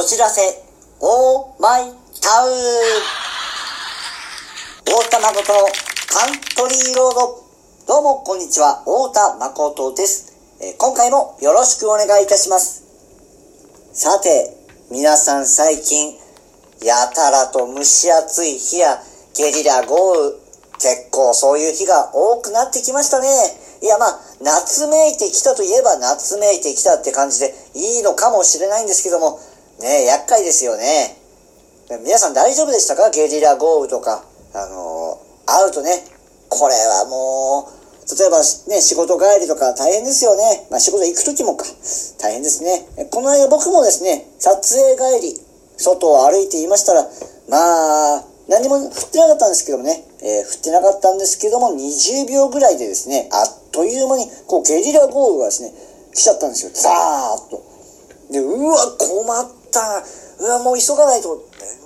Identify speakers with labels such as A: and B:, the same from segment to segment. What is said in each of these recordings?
A: お知らせ、オーマイタウン太田誠のカントリーロード。どうも、こんにちは。太田誠です、え、今回もよろしくお願いいたします。さて、皆さん最近、やたらと蒸し暑い日やゲリラ豪雨、結構そういう日が多くなってきましたね。いやまあ、夏めいてきたといえば夏めいてきたって感じでいいのかもしれないんですけども、ね厄介ですよね。皆さん大丈夫でしたか？ゲリラ豪雨とか。あのー、会うとね、これはもう、例えばね、仕事帰りとか大変ですよね。まあ仕事行く時もか。大変ですね。この間僕もですね、撮影帰り、外を歩いていましたら、まあ、何も降ってなかったんですけどもね、えー、降ってなかったんですけども、20秒ぐらいでですね、あっという間に、こう、ゲリラ豪雨がですね、来ちゃったんですよ。ザーッと。で、うわ、困った。うわ、もう急がないと、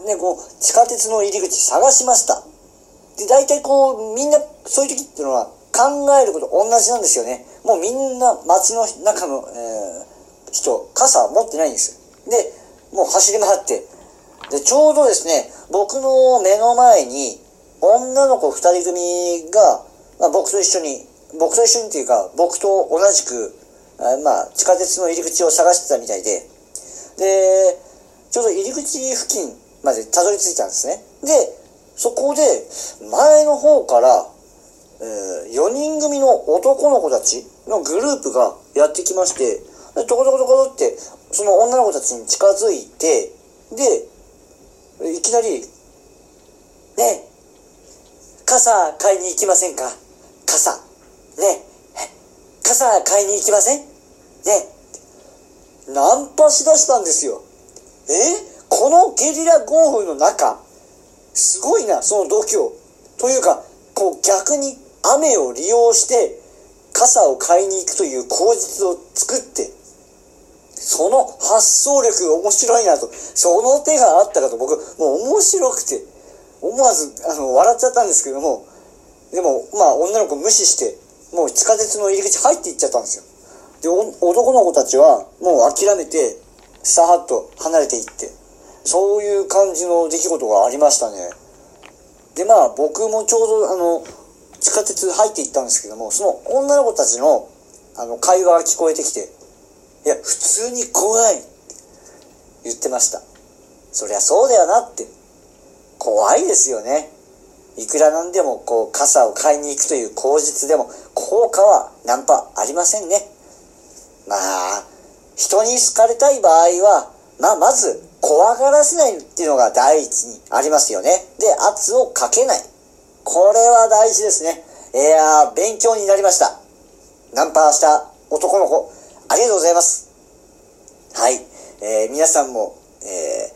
A: ね、こう、地下鉄の入り口探しました。で、大体こう、みんな、そういう時っていうのは、考えること同じなんですよね。もうみんな街の中の、えー、人、傘持ってないんです。で、もう走り回って、で、ちょうどですね、僕の目の前に、女の子二人組が、まあ、僕と一緒に、僕と一緒にっていうか、僕と同じく、まあ、地下鉄の入り口を探してたみたいで、で、ちょうど入り口付近までたどり着いたんですね。で、そこで、前の方から、えー、4人組の男の子たちのグループがやってきまして、で、トコトコトコって、その女の子たちに近づいて、で、いきなり、ね傘買いに行きませんか？傘。ね傘買いに行きません？ねナンパしだしたんですよ。え？このゲリラ豪雨の中、すごいな、その度胸。というか、こう逆に雨を利用して傘を買いに行くという口実を作って、その発想力面白いなと、その手があったかと僕、もう面白くて、思わず、あの、笑っちゃったんですけども、でも、まあ、女の子無視して、もう地下鉄の入り口入っていっちゃったんですよ。で、男の子たちは、もう諦めて、さーっと離れていって、そういう感じの出来事がありましたね。で、まあ、僕もちょうど、あの、地下鉄入っていったんですけども、その女の子たちの、あの、会話が聞こえてきて、いや、普通に怖いって言ってました。そりゃそうだよなって。怖いですよね。いくらなんでも、こう、傘を買いに行くという口実でも、効果はナンパありませんね。まあ、人に好かれたい場合は、まあ、まず、怖がらせないっていうのが第一にありますよね。で、圧をかけない。これは大事ですね。いやー、勉強になりました。ナンパした男の子、ありがとうございます。はい。えー、皆さんも、え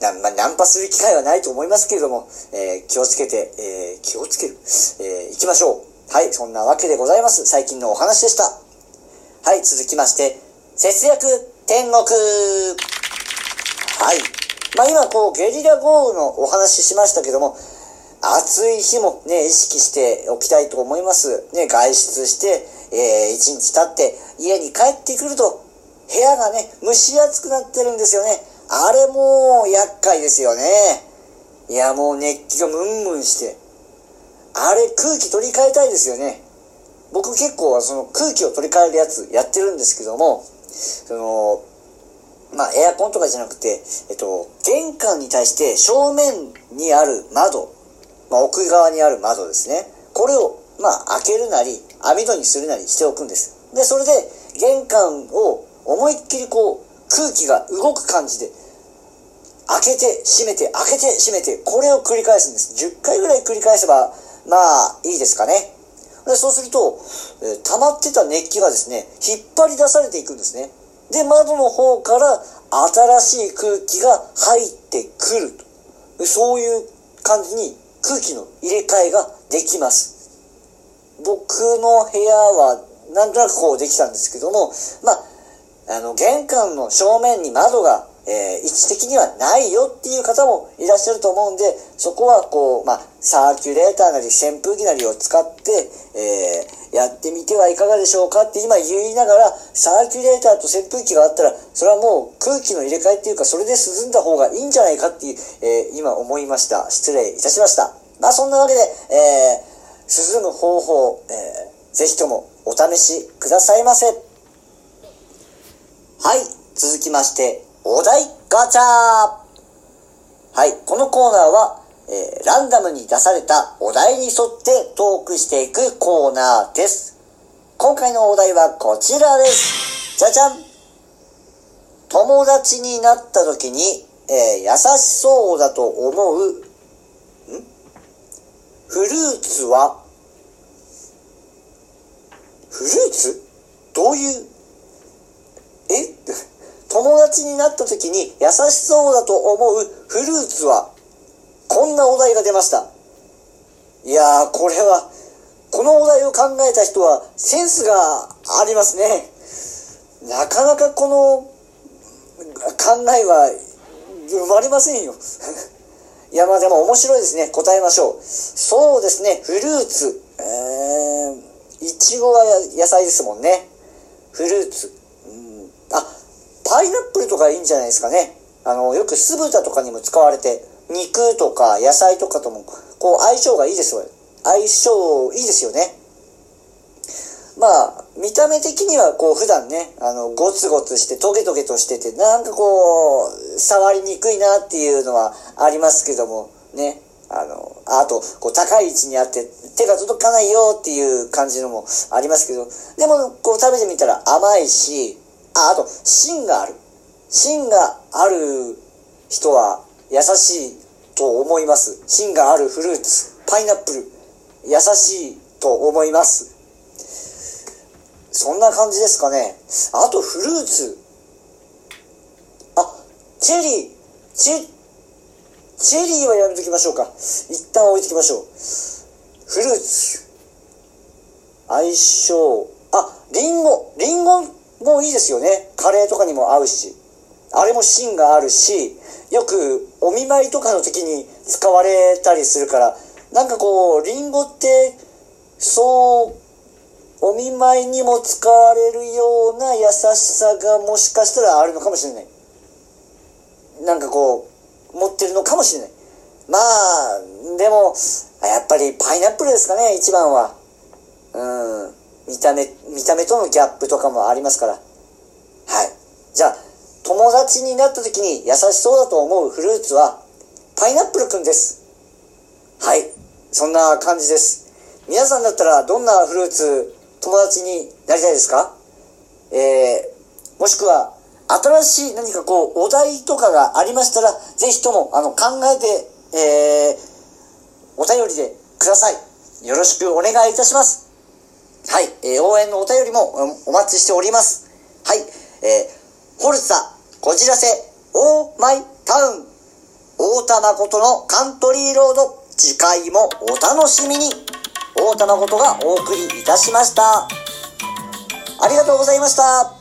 A: ー、な、まあ、ナンパする機会はないと思いますけれども、えー、気をつけて、えー、気をつける、えー、行きましょう。はい、そんなわけでございます。最近のお話でした。はい、続きまして、節約天国。はい。まあ今こう、ゲリラ豪雨のお話ししましたけども、暑い日もね、意識しておきたいと思います。ね、外出して、えー、一日経って家に帰ってくると、部屋がね、蒸し暑くなってるんですよね。あれも厄介ですよね。いや、もう熱気がムンムンして。あれ空気取り替えたいですよね。僕結構その空気を取り替えるやつやってるんですけども、その、まあエアコンとかじゃなくて、えっと、玄関に対して正面にある窓、まあ奥側にある窓ですね。これを、まあ開けるなり、網戸にするなりしておくんです。で、それで玄関を思いっきりこう空気が動く感じで開けて閉めて開けて閉めてこれを繰り返すんです。10回ぐらい繰り返せばまあいいですかね。でそうすると、えー、溜まってた熱気がですね、引っ張り出されていくんですね。で、窓の方から新しい空気が入ってくると。そういう感じに空気の入れ替えができます。僕の部屋はなんとなくこうできたんですけども、まあ、あの、玄関の正面に窓がえー、位置的にはないよっていう方もいらっしゃると思うんで、そこはこう、まあ、サーキュレーターなり扇風機なりを使って、えー、やってみてはいかがでしょうかって今言いながら、サーキュレーターと扇風機があったら、それはもう空気の入れ替えっていうか、それで涼んだ方がいいんじゃないかっていう、えー、今思いました。失礼いたしました。まあ、そんなわけで、えー、涼む方法、えー、ぜひともお試しくださいませ。はい、続きまして、お題ガチャ。はい、このコーナーは、えー、ランダムに出されたお題に沿ってトークしていくコーナーです。今回のお題はこちらです。じゃじゃん。友達になった時に、えー、優しそうだと思う、ん？フルーツは、フルーツ？どういう、友達になった時に優しそうだと思うフルーツは、こんなお題が出ました。いやー、これは、このお題を考えた人はセンスがありますね。なかなかこの考えは生まれませんよ。いや、まあでも面白いですね。答えましょう。そうですね、フルーツ。えー、いちごは野菜ですもんね。フルーツ。パイナップルとかいいんじゃないですかね。あの、よく酢豚とかにも使われて、肉とか野菜とかとも、こう相性がいいですよ。相性いいですよね。まあ、見た目的にはこう普段ね、あの、ゴツゴツしてトゲトゲとしてて、なんかこう、触りにくいなっていうのはありますけども、ね。あの、あと、こう高い位置にあって手が届かないよっていう感じのもありますけど、でもこう食べてみたら甘いし、あ、あと、芯がある。芯がある人は優しいと思います。芯があるフルーツ、パイナップル、優しいと思います。そんな感じですかね。あと、フルーツ。あ、チェリー。チェチェリーはやめときましょうか。一旦置いときましょう。フルーツ。相性。あ、リンゴ。リンゴもういいですよね。カレーとかにも合うし。あれも芯があるし、よくお見舞いとかの時に使われたりするから、なんかこう、リンゴって、そう、お見舞いにも使われるような優しさがもしかしたらあるのかもしれない。なんかこう、持ってるのかもしれない。まあ、でも、やっぱりパイナップルですかね、一番は。うん。見た目、見た目とのギャップとかもありますから。はい。じゃあ、友達になった時に優しそうだと思うフルーツは、パイナップルくんです。はい。そんな感じです。皆さんだったらどんなフルーツ友達になりたいですか？えー、もしくは、新しい何かこう、お題とかがありましたら、ぜひとも、あの、考えて、えー、お便りでください。よろしくお願いいたします。はい、えー、応援のお便りもお待ちしております。はい、えー、ホルツァ、こじらせ、オーマイタウン、大田誠のカントリーロード、次回もお楽しみに、大田誠がお送りいたしました。ありがとうございました。